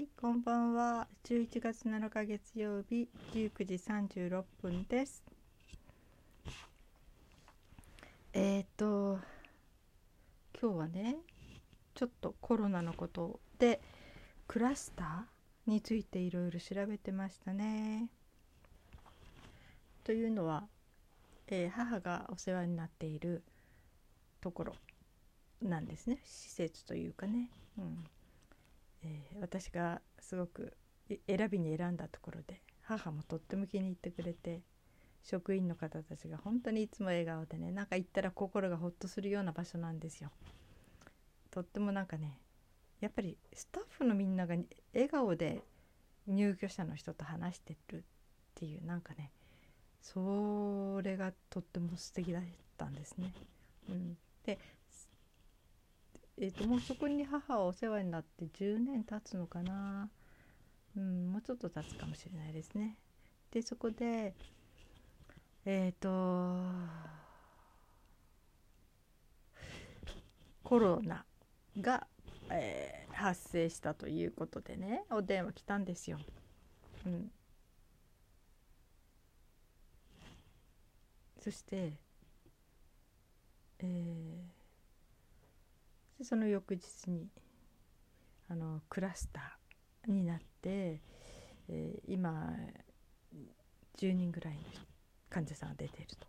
はい、こんばんは。11月7日月曜日19時36分です。えっ、と今日はね、ちょっとコロナのことでクラスターについていろいろ調べてましたね。というのは、えー母がお世話になっているところなんですね。施設というかね。うん。えー私がすごく選びに選んだところで母もとっても気に入ってくれて職員の方たちが本当にいつも笑顔でねなんか行ったら心がほっとするような場所なんですよ。とってもなんかねやっぱりスタッフのみんなが笑顔で入居者の人と話してるっていうなんかねそれがとっても素敵だったんですね。うん、でえー、ともうそこに母はお世話になって10年経つのかな、うん、もうちょっと経つかもしれないですね。でそこでえっ、とコロナが、えー発生したということでねお電話来たんですよ。うん、そして、えーでその翌日にあのクラスターになって、えー今10人ぐらいの患者さんが出ていると。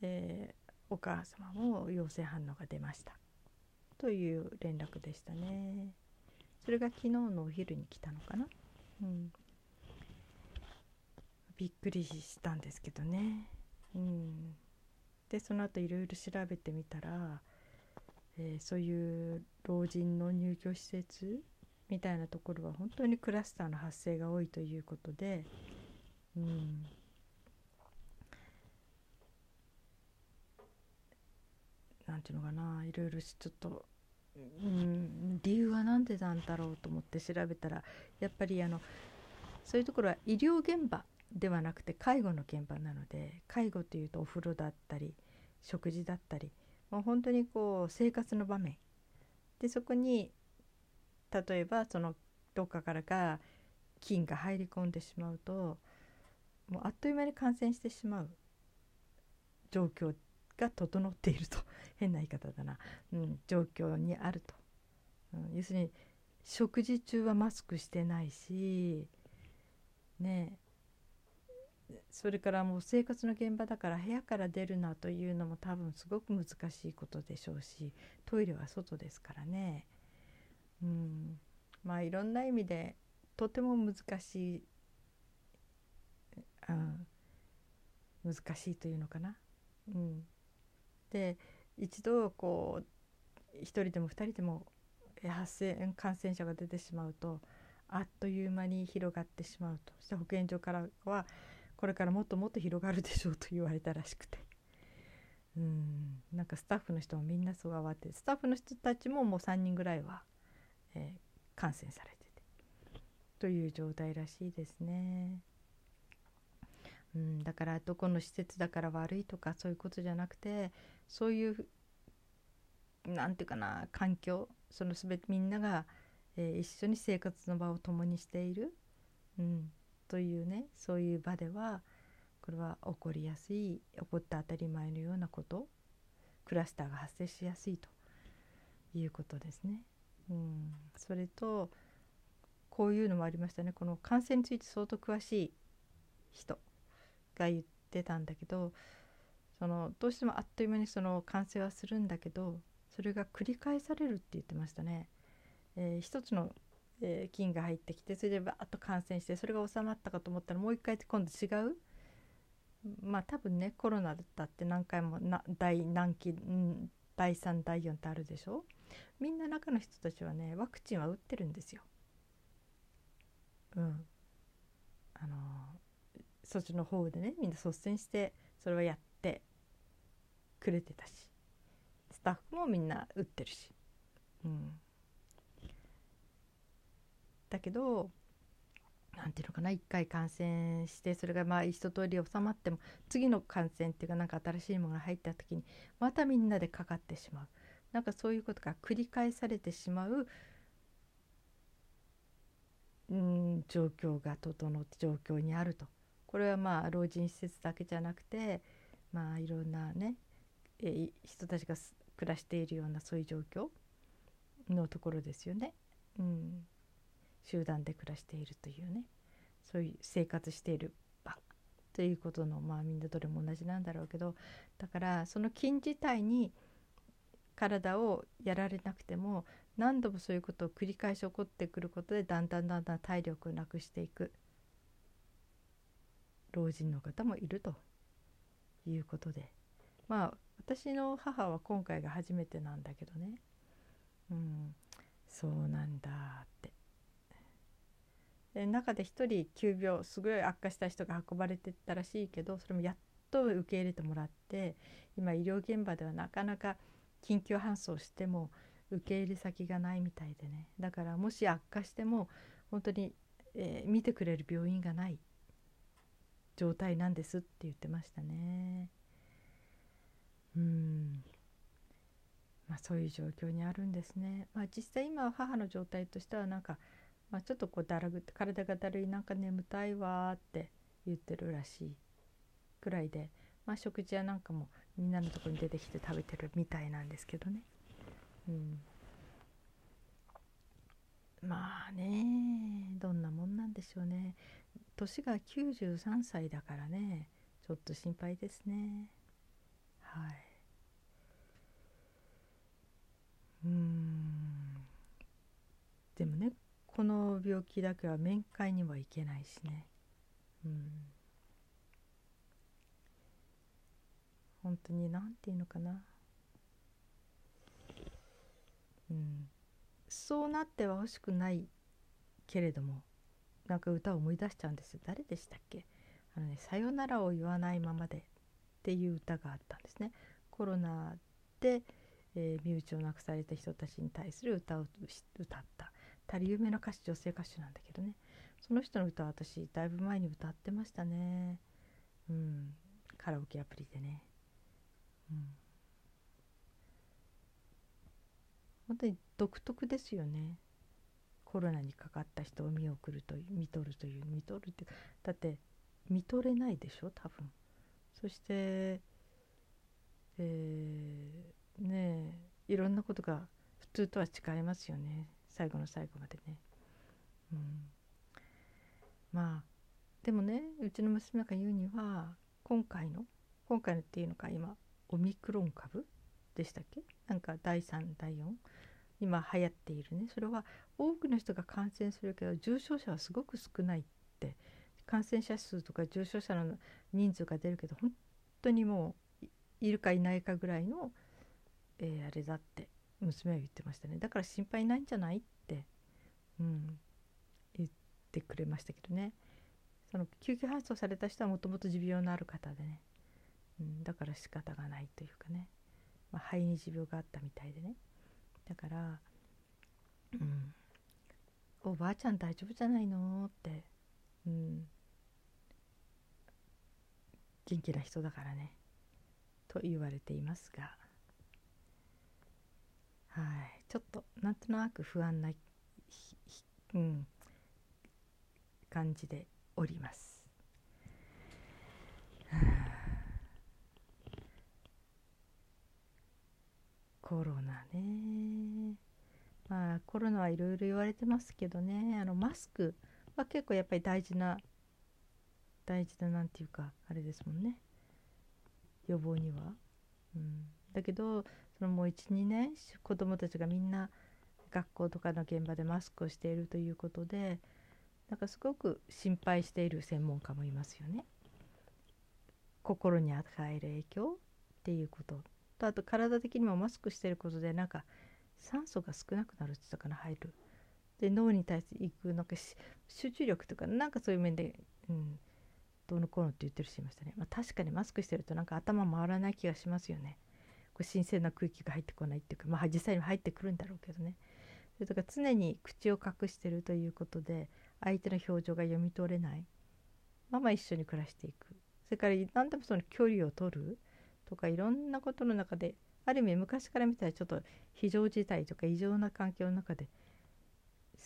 でお母様も陽性反応が出ましたという連絡でしたね。それが昨日のお昼に来たのかな。うん、びっくりしたんですけどね。うん、でその後いろいろ調べてみたらえーそういう老人の入居施設みたいなところは本当にクラスターの発生が多いということで、うん、なんていうのかないろいろちょっと、うん、理由は何でなんだろうと思って調べたらやっぱりあのそういうところは医療現場ではなくて介護の現場なので介護というとお風呂だったり食事だったりもう本当にこう生活の場面。でそこに例えばそのどっかからが菌が入り込んでしまうともうあっという間に感染してしまう。状況が整っていると。変な言い方だな、うん、状況にあると、うん、要するに食事中はマスクしてないしねそれからもう生活の現場だから部屋から出るなというのも多分すごく難しいことでしょうしトイレは外ですからね。うん。まあいろんな意味でとても難しい、うん、難しいというのかな。うん、で一度こう1人でも2人でも発生感染者が出てしまうとあっという間に広がってしまうと。そして保健所からはこれからもっともっと広がるでしょうと言われたらしくて。うん。なんかスタッフの人もみんなそう慌ててスタッフの人たちももう3人ぐらいは、えー感染されてて。という状態らしいですね。うん、だからどこの施設だから悪いとかそういうことじゃなくてそういうなんていうかな環境そのすべてみんなが、えー一緒に生活の場を共にしている、うん、というねそういう場ではこれは起こりやすい起こって当たり前のようなことクラスターが発生しやすいということですね。うん、それとこういうのもありましたねこの感染について相当詳しい人が言ってたんだけどそのどうしてもあっという間にその感染はするんだけどそれが繰り返されるって言ってましたね。えー一つの、えー菌が入ってきてそれでバーッと感染してそれが収まったかと思ったらもう一回今度違う？まあ多分ねコロナだって何回もな第何期、うん、第3第4ってあるでしょ？みんな中の人たちはねワクチンは打ってるんですよ。うん。あのそっちの方でねみんな率先してそれはやってくれてたしスタッフもみんな打ってるし。うん。だけどなんていうのかな一回感染してそれがまあ一通り収まっても次の感染っていうかなんか新しいものが入った時にまたみんなでかかってしまう。なんかそういうことが繰り返されてしまううん状況が整って状況にあると。これはまあ老人施設だけじゃなくてまあいろんなね、え人たちが暮らしているようなそういう状況のところですよね。うん、集団で暮らしているというねそういう生活している場ということのまあみんなどれも同じなんだろうけどだからその菌自体に体をやられなくても何度もそういうことを繰り返し起こってくることでだんだんだんだん体力をなくしていく。老人の方もいるということで。まあ私の母は今回が初めてなんだけどね。うんそうなんだって。中で一人急病すごい悪化した人が運ばれてったらしいけどそれもやっと受け入れてもらって今医療現場ではなかなか緊急搬送しても受け入れ先がないみたいでねだからもし悪化しても本当に、えー、見てくれる病院がない状態なんですって言ってましたね。うんまあ、そういう状況にあるんですね。まあ、実際今は母の状態としてはなんか、まあ、ちょっとこうだらぐって体がだるいなんか眠たいわって言ってるらしいくらいで、まあ、食事やなんかもみんなのとこに出てきて食べてるみたいなんですけどね。うん、まあねどんなもんなんでしょうね。年が93歳だからねちょっと心配ですね。はい。うん。でもねこの病気だけは面会には行けないしね。うん。本当に何て言うのかな。うん、そうなっては欲しくないけれどもなんか歌を思い出しちゃうんです誰でしたっけ？あのね「さよならを言わないままで」っていう歌があったんですね。コロナで、えー、身内を亡くされた人たちに対する歌を歌った。たり有名な歌手女性歌手なんだけどね。その人の歌は私だいぶ前に歌ってましたね。うん。カラオケアプリでね。うん。本当に独特ですよね。コロナにかかった人を見送ると見とるという見とるってだって見とれないでしょ多分。そしてえー、ねえいろんなことが普通とは違いますよね。最後の最後までね。うん。まあでもねうちの娘が言うには今回の今回のっていうのか今オミクロン株でしたっけ？なんか第3第4今流行っているね。それは多くの人が感染するけど重症者はすごく少ないって。感染者数とか重症者の人数が出るけど本当にもういるかいないかぐらいの、えー、あれだって。娘は言ってましたね。だから心配ないんじゃないって、うん、言ってくれましたけどね。その救急搬送された人はもともと持病のある方でね、うん、だから仕方がないというかね、まあ、肺に持病があったみたいでね。だから「うん、おばあちゃん大丈夫じゃないの?」って、うん、元気な人だからね。と言われていますが。はい。ちょっとなんとなく不安な、うん、感じでおります。コロナね。まあコロナはいろいろ言われてますけどね。あのマスクは結構やっぱり大事な大事ななんていうかあれですもんね。予防には。うん、だけどそのもう12年子どもたちがみんな学校とかの現場でマスクをしているということでなんかすごく心配している専門家もいますよね。心に与える影響っていうこと。とあと体的にもマスクしてることでなんか酸素が少なくなるって言ったかな入る。で脳に対していくなんか集中力とかなんかそういう面で、うん、どうのこうのって言ってる人いましたね、まあ、確かにマスクしてるとなんか頭回らない気がしますよね。これ新鮮な空気が入ってこないっていうかまあ実際に入ってくるんだろうけどね。それとか常に口を隠してるということで相手の表情が読み取れない。まま一緒に暮らしていく。それから何でもその距離を取るとかいろんなことの中である意味昔から見たらちょっと非常事態とか異常な環境の中で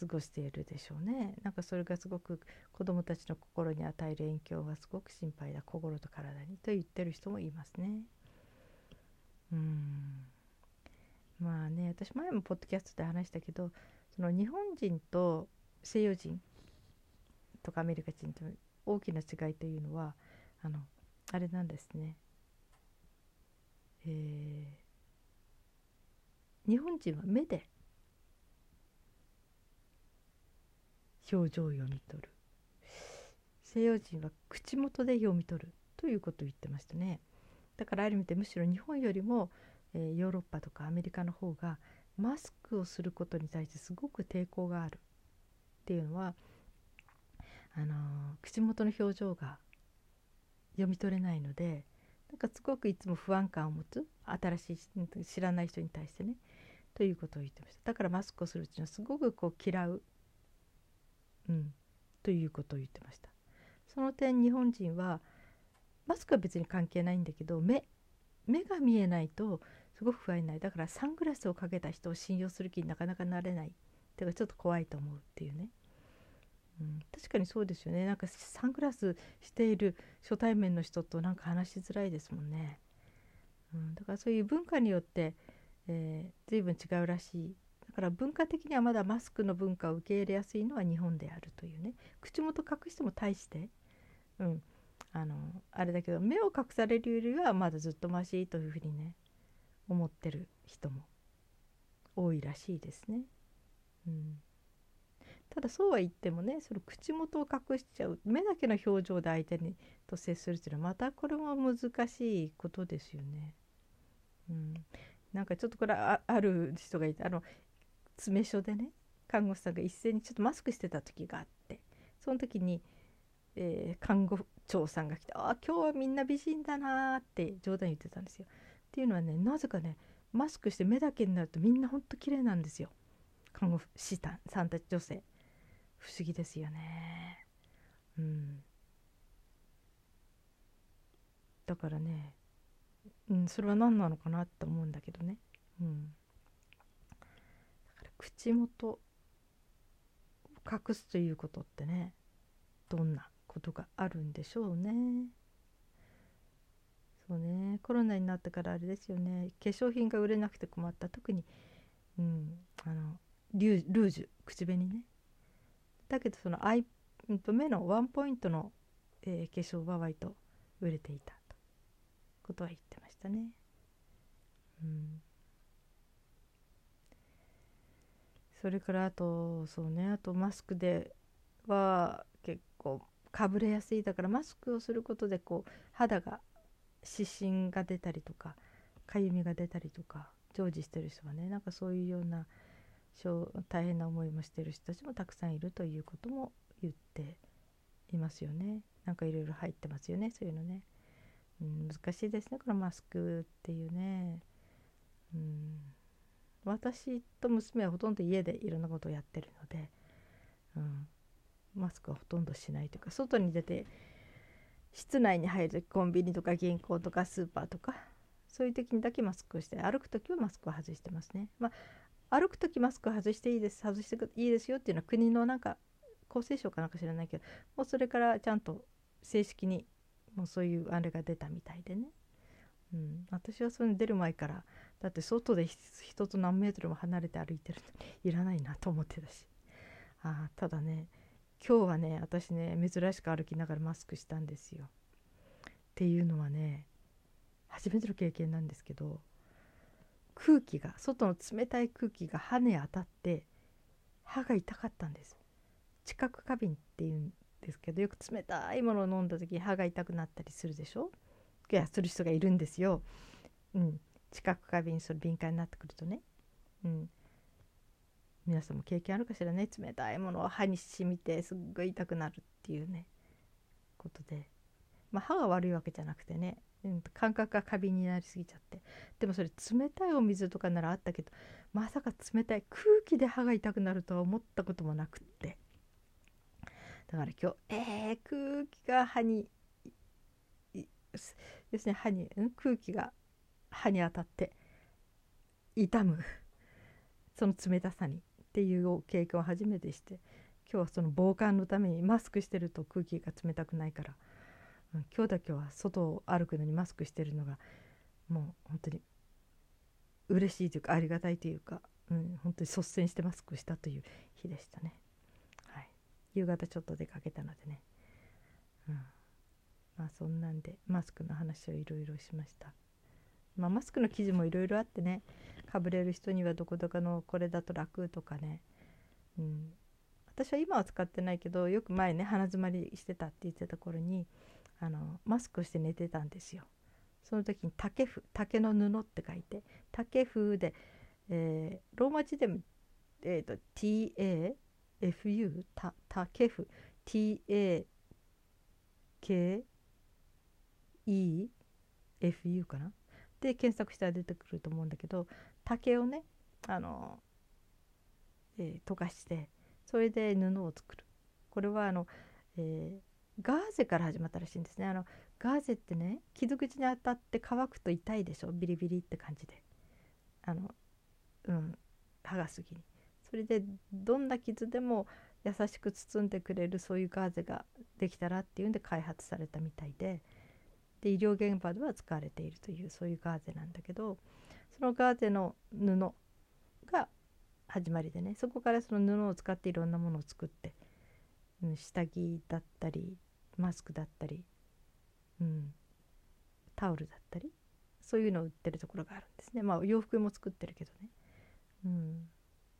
過ごしているでしょうね。なんかそれがすごく子どもたちの心に与える影響がすごく心配だ。心と体にと言ってる人もいますね。うん。まあね私前もポッドキャストで話したけどその日本人と西洋人とかアメリカ人と大きな違いというのはあのあれなんですね。えー、日本人は目で表情を読み取る。西洋人は口元で読み取るということを言ってましたね。だからある意味でむしろ日本よりも、えー、ヨーロッパとかアメリカの方がマスクをすることに対してすごく抵抗があるっていうのはあのー、口元の表情が読み取れないのでなんかすごくいつも不安感を持つ新しい知らない人に対してねということを言ってました。だからマスクをするっていうのはすごくこう嫌ううん、ということを言ってました。その点日本人はマスクは別に関係ないんだけど目目が見えないとすごく不安になる。だからサングラスをかけた人を信用する気になかなかなれない。っていうかちょっと怖いと思うっていうね、うん、確かにそうですよね。なんかサングラスしている初対面の人となんか話しづらいですもんね、うん、だからそういう文化によって、えー、随分違うらしい。だから文化的にはまだマスクの文化を受け入れやすいのは日本であるというね。口元隠しても大して。うん。あのあれだけど目を隠されるよりはまだずっとマシというふうにね思ってる人も多いらしいですね。うん、ただそうは言ってもねその口元を隠しちゃう目だけの表情で相手にと接するっていうのはまたこれも難しいことですよね。うん、なんかちょっとこれある人がいてあの詰所でね看護師さんが一斉にちょっとマスクしてた時があってその時に、えー、看護長さんが来て「あ今日はみんな美人だな」って冗談言ってたんですよ。っていうのはねなぜかねマスクして目だけになるとみんなほんと綺麗なんですよ。看護師さんたち女性。不思議ですよね。うん。だからね、うん、それは何なのかなって思うんだけどね。うん。口元を隠すということってねどんなことがあるんでしょうね。そうね。コロナになってからあれですよね。化粧品が売れなくて困った。特に、うん、あのルージュ口紅ね。だけどそのアイ目のワンポイントの、えー、化粧は割と売れていたと。ことは言ってましたね。うん。それからあとそうね。あとマスクでは結構かぶれやすい。だからマスクをすることでこう肌が湿疹が出たりとかかゆみが出たりとか常時してる人はねなんかそういうような大変な思いもしてる人たちもたくさんいるということも言っていますよね。なんかいろいろ入ってますよねそういうのね、うん、難しいですねこのマスクっていうね。うん。私と娘はほとんど家でいろんなことをやってるので、うん、マスクはほとんどしないというか外に出て室内に入る時コンビニとか銀行とかスーパーとかそういう時にだけマスクをして歩く時はマスクを外してますね。まあ、歩く時マスク外していいです外していいですよっていうのは国のなんか厚生省かなんか知らないけどもうそれからちゃんと正式にもうそういうあれが出たみたいでね、うん、私はそれ出る前からだって外で人と何メートルも離れて歩いてるのにいらないなと思ってたしあただね今日はね私ね珍しく歩きながらマスクしたんですよ。っていうのはね初めての経験なんですけど空気が外の冷たい空気が歯に当たって歯が痛かったんです。知覚過敏っていうんですけどよく冷たいものを飲んだ時歯が痛くなったりするでしょ？いやする人がいるんですよ。うん、知覚過敏それ敏感になってくるとね、うん、皆さんも経験あるかしらね。冷たいものを歯に染みてすっごい痛くなるっていうね。ことで、まあ、歯が悪いわけじゃなくてね、うん、感覚が過敏になりすぎちゃって。でもそれ冷たいお水とかならあったけどまさか冷たい空気で歯が痛くなるとは思ったこともなくって。だから今日えー、空気が歯に要するに歯に、うん、空気が歯に当たって痛む。その冷たさに。っていう経験を初めてして今日はその防寒のためにマスクしてると空気が冷たくないから、うん、今日だけは外を歩くのにマスクしてるのがもう本当に嬉しいというかありがたいというか、うん、本当に率先してマスクしたという日でしたね。はい、夕方ちょっと出かけたのでね、うん、まあそんなんでマスクの話をいろいろしました。まあ、マスクの生地もいろいろあってねかぶれる人にはどこどこのこれだと楽とかね、うん、私は今は使ってないけどよく前ね鼻づまりしてたって言ってた頃にあのマスクして寝てたんですよ。その時に竹布竹の布って書いて竹風で、えー、ローマ字でも、えーと、TAFU た竹風。TAKEFU かな。で検索したら出てくると思うんだけど竹をねあの、えー、溶かしてそれで布を作る。これはあの、えー、ガーゼから始まったらしいんですね。あのガーゼってね傷口に当たって乾くと痛いでしょ？ビリビリって感じで。あのうん剥がす時に。それでどんな傷でも優しく包んでくれるそういうガーゼができたらっていうんで開発されたみたいで。で医療現場では使われているというそういうガーゼなんだけどそのガーゼの布が始まりでねそこからその布を使っていろんなものを作って、うん、下着だったりマスクだったりうん、タオルだったりそういうのを売ってるところがあるんですね。まあ洋服も作ってるけどね、うん、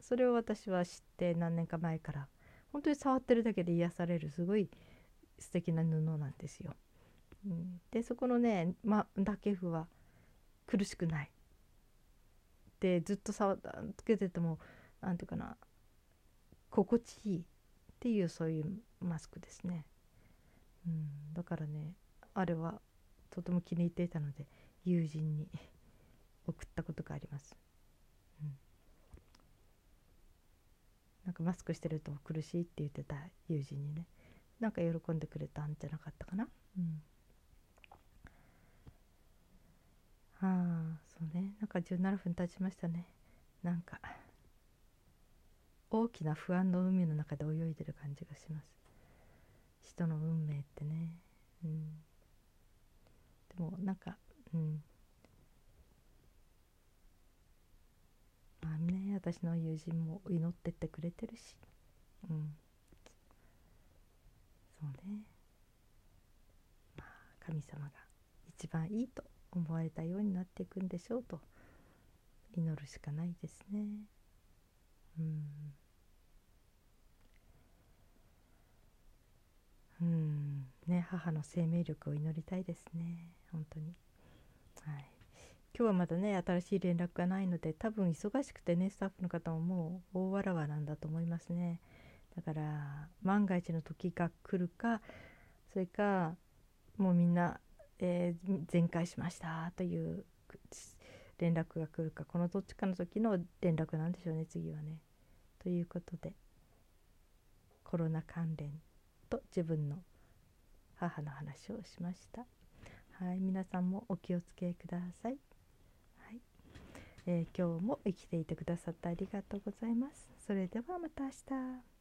それを私は知って何年か前から本当に触ってるだけで癒されるすごい素敵な布なんですよ。でそこのね、ま、だけふは苦しくない。でずっと触つけてても何ていうかな心地いいっていうそういうマスクですね。うん、だからねあれはとても気に入っていたので友人に 送ったことがあります、うん、なんかマスクしてると苦しいって言ってた友人にねなんか喜んでくれたんじゃなかったかな。うん。ああそうね。なんか17分経ちましたね。なんか大きな不安の海の中で泳いでる感じがします。人の運命ってね。うん。でもなんかうん。まあね私の友人も祈ってってくれてるし。うん。そうね。まあ神様が一番いいと。思われたようになっていくんでしょうと。祈るしかないですね。うん。うん。ね母の生命力を祈りたいですね。本当に。はい。今日はまだね新しい連絡がないので多分忙しくてねスタッフの方ももう大わらわなんだと思いますね。だから万が一の時が来るかそれかもうみんな、えー、全開しましたという連絡が来るかこのどっちかの時の連絡なんでしょうね次はね。ということでコロナ関連と自分の母の話をしました。はい、皆さんもお気をつけください。はい、えー、今日も生きていてくださってありがとうございます。それではまた明日。